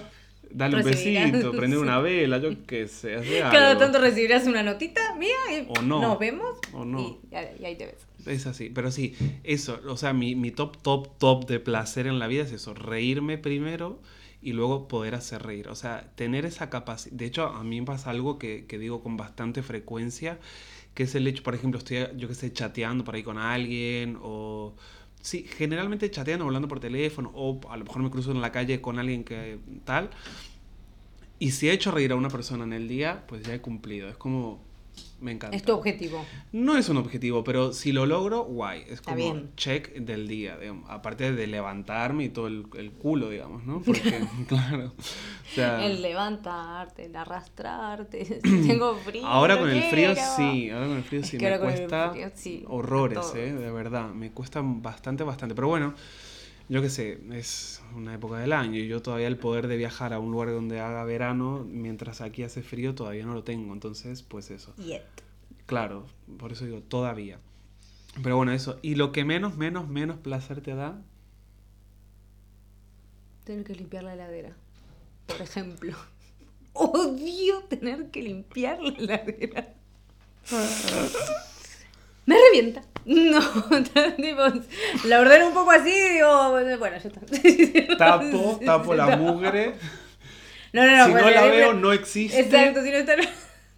Dale un Recibirás- besito, prende una vela, yo qué sé, hace Cada algo. tanto recibirás una notita mía y O no. nos vemos. O no. Y, y ahí te ves. Es así, pero sí, eso, o sea, mi, mi top, top, top de placer en la vida es eso, reírme primero y luego poder hacer reír. O sea, tener esa capacidad. De hecho, a mí me pasa algo que, que digo con bastante frecuencia, que es el hecho, por ejemplo, estoy, yo que sé, chateando por ahí con alguien o... Sí, generalmente chateando, hablando por teléfono o a lo mejor me cruzo en la calle con alguien que tal. Y si he hecho reír a una persona en el día, pues ya he cumplido. Es como... Me encanta. Es tu objetivo. No es un objetivo, pero si lo logro, guay. Es como bien. check del día, digamos. Aparte de levantarme y todo el, el culo, digamos, ¿no? Porque, claro. O sea, El levantarte, el arrastrarte. si tengo frío. ahora con el frío sí, ahora con el frío Es sí que me cuesta frío, sí, horrores. ¿eh? De verdad, me cuesta bastante, bastante. Pero bueno, yo qué sé, es una época del año y yo todavía el poder de viajar a un lugar donde haga verano, mientras aquí hace frío, todavía no lo tengo. Entonces, pues eso. Yet. Claro, por eso digo, todavía. Pero bueno, eso. Y lo que menos, menos, menos placer te da, Tener que limpiar la heladera. Por ejemplo. Odio tener que limpiar la heladera. Me revienta. No, tipo, la ordeno un poco así y digo, bueno, ya está. tapo, tapo la mugre. No, no, no. si no la veo, no existe. Exacto, si no, está...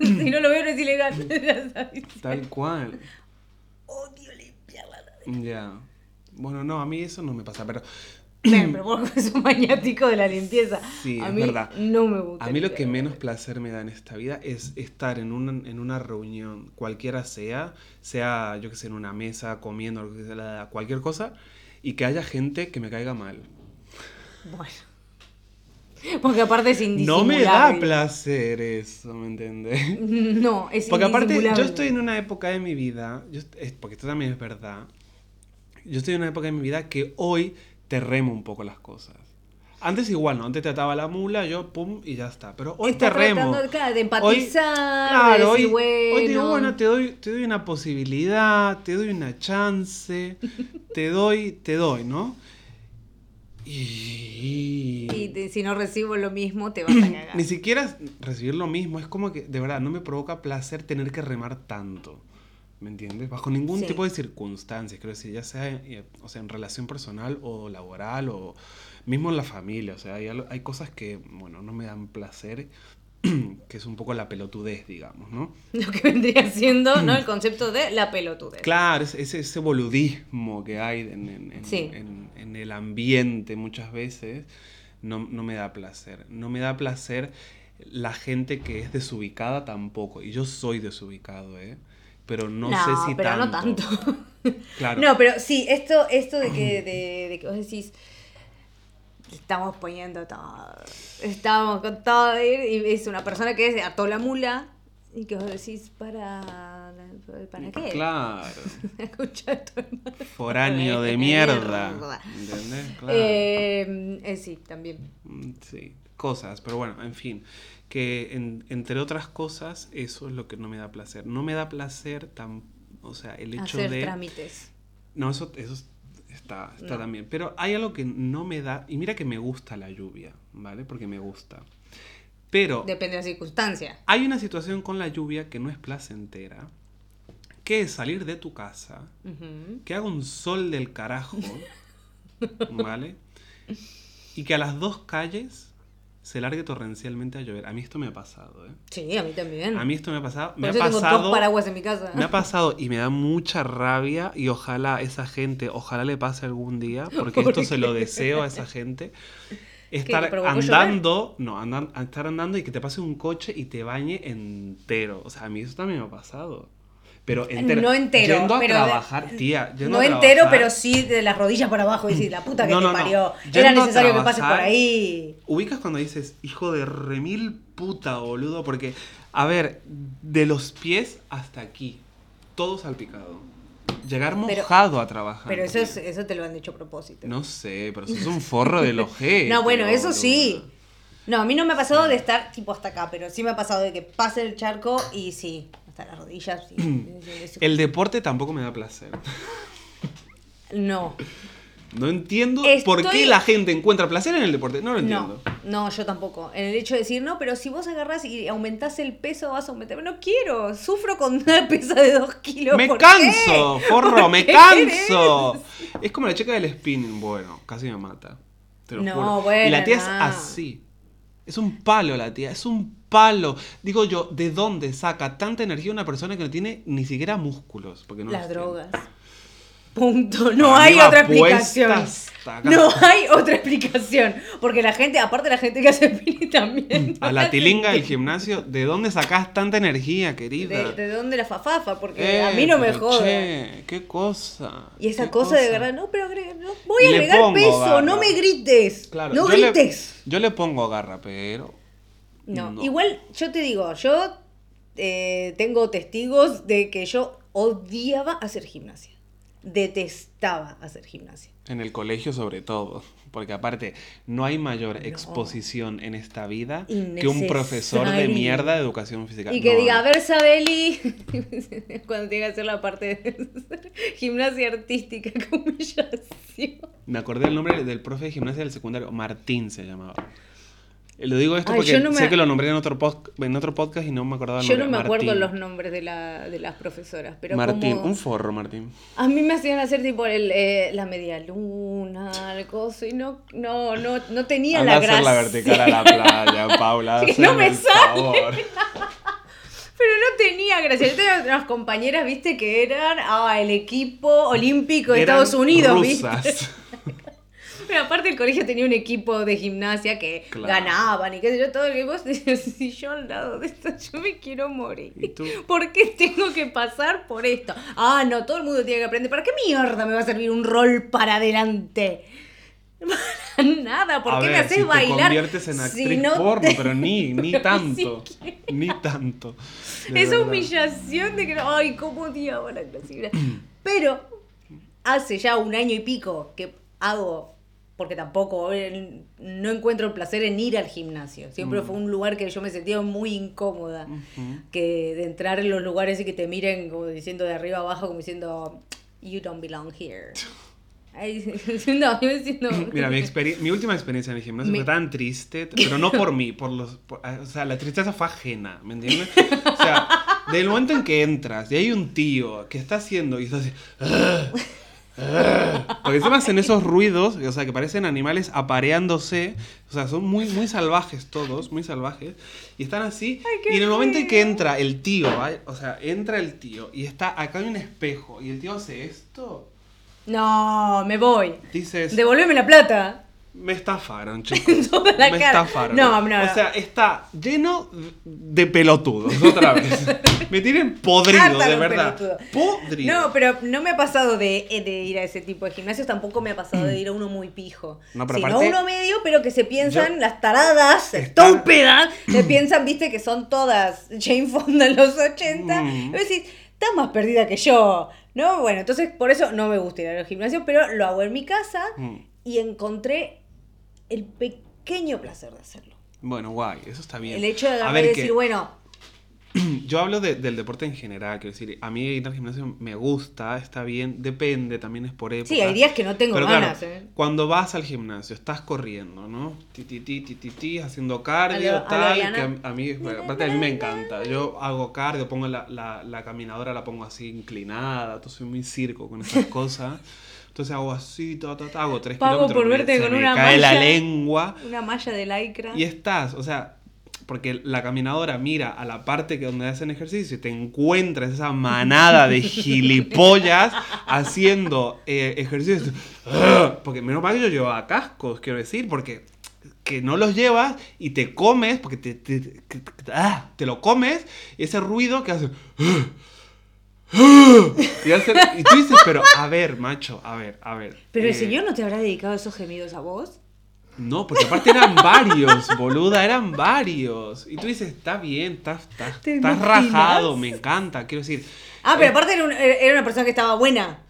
si no lo veo no es ilegal. ya sabes. Tal cual. Odio limpiar la. Ya. Bueno, no, a mí eso no me pasa, pero Bueno, pero vos sos un maniático de la limpieza. Sí, a es mí verdad. no me gusta. a mí lo que menos placer me da en esta vida es estar en una, en una reunión, cualquiera sea, sea yo que sé, en una mesa, comiendo, cualquier cosa, y que haya gente que me caiga mal. Bueno. Porque aparte es No indisimulable. me da placer eso, ¿me entiendes? No, es Porque aparte, yo estoy en una época de mi vida, yo es- porque esto también es verdad, yo estoy en una época de mi vida que hoy te remo un poco las cosas. Antes igual, ¿no? Antes te ataba la mula, yo pum y ya está. Pero hoy Está te remo. tratando de- de Hoy- empatizar, de claro, decir, hoy, hoy digo, bueno. bueno, te doy, te doy una posibilidad, te doy una chance, te doy, te doy, ¿no? Y... Y te- si no recibo lo mismo, te vas a cagar. Ni siquiera recibir lo mismo, es como que de verdad no me provoca placer tener que remar tanto. ¿Me entiendes? Bajo ningún Sí. tipo de circunstancias, quiero decir, ya sea, eh, o sea en relación personal o laboral o mismo en la familia. O sea, hay, hay cosas que, bueno, no me dan placer, que es un poco la pelotudez, digamos, ¿no? Lo que vendría siendo, ¿no? El concepto de la pelotudez. Claro, es- ese, ese boludismo que hay en, en- en- Sí. en- en el ambiente muchas veces no, no me da placer. No me da placer la gente que es desubicada tampoco. Y yo soy desubicado, ¿eh? Pero no, sé si pero tanto. no tanto. Claro. No, pero sí, esto, esto de que, de, de que vos decís, estamos poniendo todo, estamos con todo, y es una persona que es ató la mula, y que vos decís, ¿para, para qué? Claro. Foráneo de mierda. ¿Entendés? Claro. Eh, eh, sí, también. Mm, Sí, cosas, pero bueno, en fin, que en- entre otras cosas, eso es lo que no me da placer. No me da placer tan, o sea, el hecho Hacer de... trámites. No, eso, eso está, está No. también. Pero hay algo que no me da, y mira que me gusta la lluvia, ¿vale? Porque me gusta. Pero Depende de la circunstancia. hay una situación con la lluvia que no es placentera, que es salir de tu casa, que haga un sol del carajo, ¿vale? y que a las dos calles se largue torrencialmente a llover. A mí esto me ha pasado, ¿eh? Sí, a mí también. A mí esto me ha pasado. Por Me ha eso tengo pasado. dos paraguas en mi casa. Me ha pasado y me da mucha rabia y ojalá esa gente, ojalá le pase algún día, porque esto se lo deseo a esa gente. Estar ¿Te provocó andando, no, andan, estar andando y que te pase un coche y te bañe entero. O sea, a mí eso también me ha pasado. Pero entero. No entero. Yendo a pero de- trabajar, tía. yendo No a entero, pero sí de las rodillas para abajo. Y decir, la puta que No, te no, parió. Era necesario que pases por ahí. Ubicas cuando dices, hijo de remil puta, boludo, porque, a ver, de los pies hasta aquí, todo salpicado. Llegar Pero- mojado a trabajar. Pero eso, tía. es, eso te lo han dicho a propósito. No sé, pero eso es un forro del ojete. No, bueno, eso boludo. sí. No, a mí no me ha pasado de estar tipo hasta acá, pero sí me ha pasado de que pase el charco y sí, hasta las rodillas. sí. El deporte tampoco me da placer. No, No entiendo Estoy- por qué la gente encuentra placer en el deporte. No lo entiendo. no, no, yo tampoco. En el hecho de decir, no, pero si vos agarrás y aumentás el peso, vas a aumentar. No quiero, sufro con una pesa de dos kilos. Me ¿por canso, qué? forro, ¿Por me qué canso. Es como la chica del spinning. Bueno, casi me mata. Te lo No, juro. bueno, y la tía no. es así. Es un palo la tía, es un palo. Digo yo, ¿de dónde saca tanta energía una persona que no tiene ni siquiera músculos? Porque no Las tiene? Punto. No hay otra explicación. No hay otra explicación. Porque la gente, aparte la gente que hace spinning también. A la tilinga del gimnasio, ¿de dónde sacás tanta energía, querida? ¿De, de dónde la fafafa? Porque a mí no me Eh. Che, qué cosa. Y esa cosa, de verdad, no, pero no, voy a le agregar peso, garra. no me grites. Claro, no yo le- grites. yo le pongo garra, pero. No. no. igual yo te digo, yo eh, tengo testigos de que yo odiaba hacer gimnasia. Detestaba hacer gimnasia. En el colegio, sobre todo. Porque aparte, no hay mayor exposición en esta vida que un profesor de mierda de educación física. Y que No, diga, a no. ver, Sabeli, cuando tenga que hacer la parte de gimnasia artística, qué humillación. Me acordé el nombre del profe de gimnasia del secundario. Martín se llamaba. Lo digo esto Ay, porque yo no me- sé que lo nombré en otro, post- en otro podcast y no me acordaba el Yo no me acuerdo Martín. los nombres de, la, de las profesoras, pero Martín, como... un forro, Martín. A mí me hacían hacer tipo el, eh, la media luna, el coso, y no, no, no, no tenía Anda la gracia. la vertical a la playa, Paula. Que no me sale. Pero no tenía gracia. Yo tenía unas compañeras, viste, que eran ah, el equipo olímpico de Eran Estados Unidos, rusas. viste. Pero aparte el colegio tenía un equipo de gimnasia que Claro. ganaban y qué sé yo, todo el que vos decías, si yo al lado de esto, yo me quiero morir. ¿Y tú? ¿Por qué tengo que pasar por esto? Ah, no, todo el mundo tiene que aprender. ¿Para qué mierda me va a servir un rol para adelante? Para nada, ¿por a qué ver, me haces si bailar? te conviertes en si actriz no porno, te- pero ni, ni tanto. Ni tanto. Esa verdad. humillación de que, no- ay, cómo odiaba la clase. Pero hace ya un año y pico que hago, porque tampoco eh, no encuentro el placer en ir al gimnasio. Siempre Mm. fue un lugar que yo me sentía muy incómoda. Que de entrar en los lugares y que te miren como diciendo de arriba abajo, como diciendo, you don't belong here. No, yo me siento... Mira, mi, mi última experiencia en el gimnasio Me- fue tan triste, pero no por mí, por los, por- o sea, la tristeza fue ajena, ¿me entiendes? O sea, del momento en que entras y hay un tío que está haciendo y está así, "Ah, ah", porque encima hacen esos ruidos, o sea, que parecen animales apareándose, o sea, son muy, muy salvajes todos, muy salvajes, y están así, Ay, y en el momento en que entra el tío, ¿vale? o sea, entra el tío y está, acá hay un espejo, y el tío hace esto, No, me voy. dices... Devolveme la plata. Me estafaron, chicos. Toda la me cara. estafaron. No, no. O sea, está lleno de pelotudos, otra vez. Me tienen podrido, Harta de verdad. Podrido. No, pero no me ha pasado de, eh, de ir a ese tipo de gimnasios, tampoco me ha pasado de ir a uno muy pijo. No, pero sino aparte- uno medio, pero que se piensan, Yo- las taradas, Está- estúpidas, se piensan, viste, que son todas Jane Fonda en los 80. Mm. Y vos decís, estás más perdida que yo. ¿No? Bueno, entonces por eso no me gusta ir a los gimnasios, pero lo hago en mi casa Mm. y encontré el pequeño placer de hacerlo. Bueno, guay, eso está bien. El hecho de A agarrar y que decir, bueno, Yo hablo de- del deporte en general, quiero decir, a mí ir al gimnasio me gusta, está bien, depende, también es por época. sí, hay días que no tengo Pero ganas. claro, ¿eh? cuando vas al gimnasio, estás corriendo, ¿no? Ti, ti, ti, ti, ti, ti, haciendo cardio, A lo- a tal, Ariana. que a, a mí, aparte a mí me encanta. Yo hago cardio, pongo la, la, la caminadora, la pongo así inclinada, todo soy muy circo con esas cosas. Entonces hago así, ta, ta, ta, hago tres Pago kilómetros. por verte se con me una cae la malla. lengua. Una malla de lycra. Y estás, o sea, porque la caminadora mira a la parte que donde hacen ejercicio y te encuentras esa manada de gilipollas haciendo eh, ejercicio. Porque menos mal que yo llevaba cascos, quiero decir, porque que no los llevas y te comes, porque te, te, te- te- ah, lo comes, ese ruido que hace... Y, y tú dices, pero a ver, macho, a ver, a ver. Pero el eh, señor no te habrá dedicado esos gemidos a vos. no, porque aparte eran varios, boluda, eran varios. Y tú dices, está bien, estás, rajado, me encanta. Quiero decir, Ah, pero eh, aparte era, un- era una persona que estaba buena.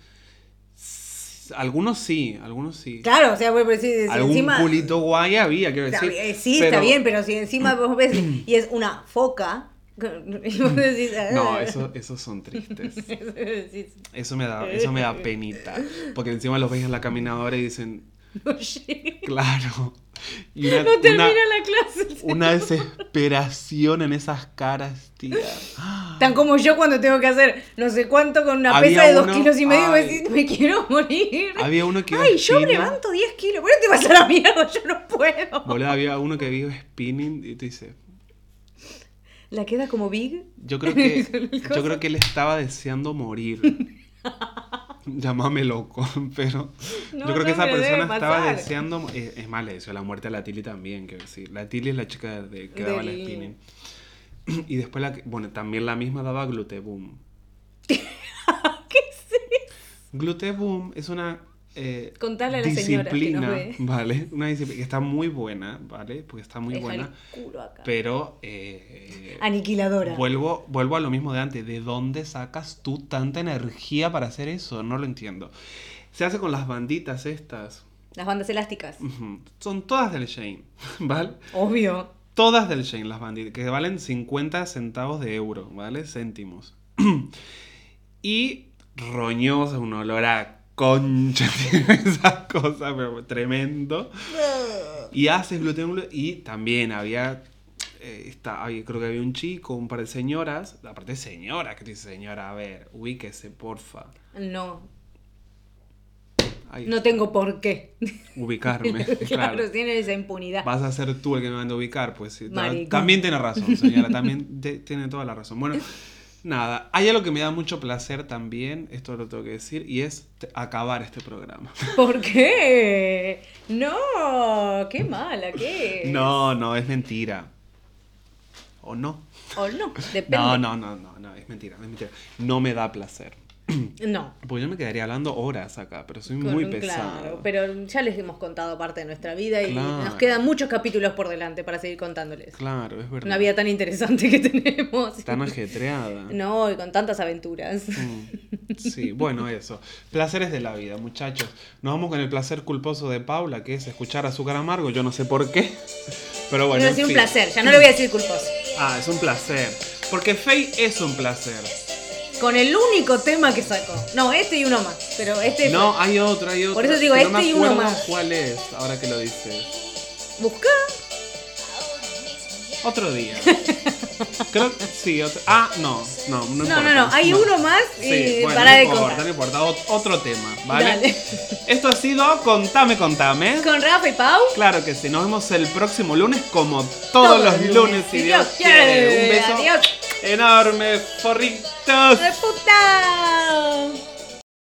algunos sí, algunos sí. Claro, o sea, pero si, si Algún encima. culito guay había, quiero Está decir. sí, está bien, pero si encima vos ves y es una foca. Y vos decís, "Ah". No, eso, esos son tristes. Eso me da, eso me da penita. Porque encima los ves en la caminadora y dicen, no claro. Y una, No termina una- la clase. una desesperación en esas caras, tía. Tan como yo cuando tengo que hacer no sé cuánto con una Había pesa de dos kilos y medio y ay. decís, me quiero morir. Había uno que Ay, yo spinning. levanto 10 kilos. ¿Por qué te vas a la mierda? Yo no puedo. Había uno que vive spinning y te dice, La queda como big. yo creo que yo creo que él estaba deseando morir. Llámame loco, pero No, yo creo que esa persona estaba deseando es, es más le deseó la muerte a la Tili también, quiero decir. La Tili es la chica de, que daba Del- spinning. Y después la que- bueno, también la misma daba Gluteboom. ¿Qué es eso? Gluteboom es una eh, Contale a la señora que disciplina, nos ve. ¿vale? Una disciplina que está muy buena, ¿vale? Porque está muy Deja buena, el culo acá. pero eh, Aniquiladora. Vuelvo, vuelvo a lo mismo de antes. ¿De dónde sacas tú tanta energía para hacer eso? No lo entiendo. Se hace con las banditas estas. Las bandas elásticas. Son todas del Shane, ¿vale? Obvio. Todas del Shane, las banditas, que valen 50 centavos de euro, ¿vale? Céntimos. y roñosa, un olor a concha, tiene esas cosas, pero tremendo. Y haces gluten y también había eh, está, había- creo que había un chico, un par de señoras, aparte de señora, que dice señora, a ver, ubíquese, porfa. No, Ahí no está. tengo por qué. ubicarme, claro, claro. tiene esa impunidad. Vas a ser tú el que me manda a ubicar, pues Maricón. También tiene razón, señora, también te- tiene toda la razón. Bueno, nada, hay algo que me da mucho placer también, esto lo tengo que decir, y es acabar este programa. ¿Por qué? No, qué mala, ¿qué? No, no, es mentira. ¿O no? O no, depende. No, no, no, no, no, es mentira, es mentira. No me da placer. No. Porque yo me quedaría hablando horas acá, pero soy con muy un- pesado. Claro, pero ya les hemos contado parte de nuestra vida y Claro. nos quedan muchos capítulos por delante para seguir contándoles. Claro, es verdad. Una vida tan interesante que tenemos. Tan ajetreada. No, y con tantas aventuras. Mm, Sí, bueno, eso. Placeres de la vida, muchachos. Nos vamos con el placer culposo de Paula, que es escuchar azúcar amargo. Yo no sé por qué. Pero bueno. En decir un fin. placer, ya no le voy a decir culposo. Ah, es un placer. Porque Faye es un placer. Con el único tema que sacó. No, este y uno más. Pero este No, fue- hay otro, hay otro. Por eso digo, que no me este y uno más. ¿Cuál es? Ahora que lo dices. busca. Otro día. Creo que sí. otro- Ah, no, no, no No, importa. no, no. Hay uno más y Sí, bueno, para no de importa, contar. no importa. Ot- Otro tema, ¿vale? Dale. Esto ha sido Contame, Contame. Con Rafa y Pau. Claro que sí, nos vemos el próximo lunes como todos, los lunes, si Dios quiere. Un beso Adiós. Enorme, forritos. ¡De puta!